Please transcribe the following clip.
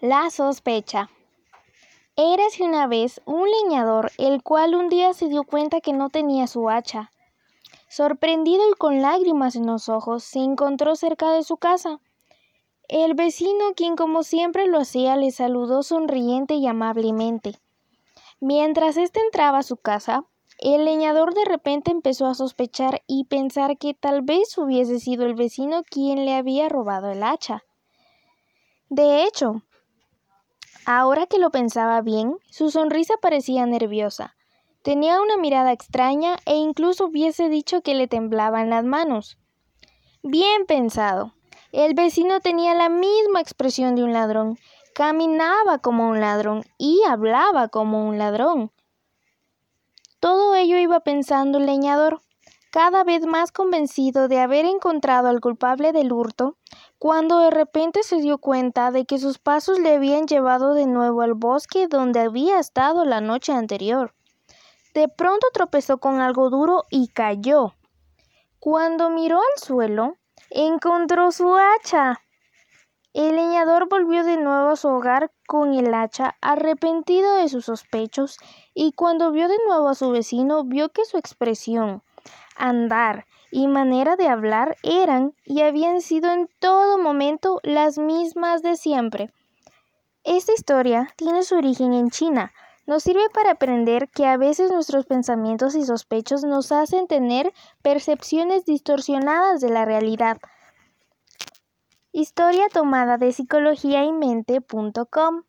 La sospecha. Érase una vez un leñador, el cual un día se dio cuenta que no tenía su hacha. Sorprendido y con lágrimas en los ojos, se encontró cerca de su casa. El vecino, quien como siempre lo hacía, le saludó sonriente y amablemente. Mientras éste entraba a su casa, el leñador de repente empezó a sospechar y pensar que tal vez hubiese sido el vecino quien le había robado el hacha. De hecho, Ahora que lo pensaba bien, su sonrisa parecía nerviosa. Tenía una mirada extraña e incluso hubiese dicho que le temblaban las manos. Bien pensado. El vecino tenía la misma expresión de un ladrón, caminaba como un ladrón y hablaba como un ladrón. Todo ello iba pensando el leñador, cada vez más convencido de haber encontrado al culpable del hurto, cuando de repente se dio cuenta de que sus pasos le habían llevado de nuevo al bosque donde había estado la noche anterior. De pronto tropezó con algo duro y cayó. Cuando miró al suelo, encontró su hacha. El leñador volvió de nuevo a su hogar con el hacha, arrepentido de sus sospechos, y cuando vio de nuevo a su vecino, vio que su expresión, andar y manera de hablar eran y habían sido en todo momento las mismas de siempre. Esta historia tiene su origen en China. Nos sirve para aprender que a veces nuestros pensamientos y sospechos nos hacen tener percepciones distorsionadas de la realidad. Historia tomada de psicologiaymente.com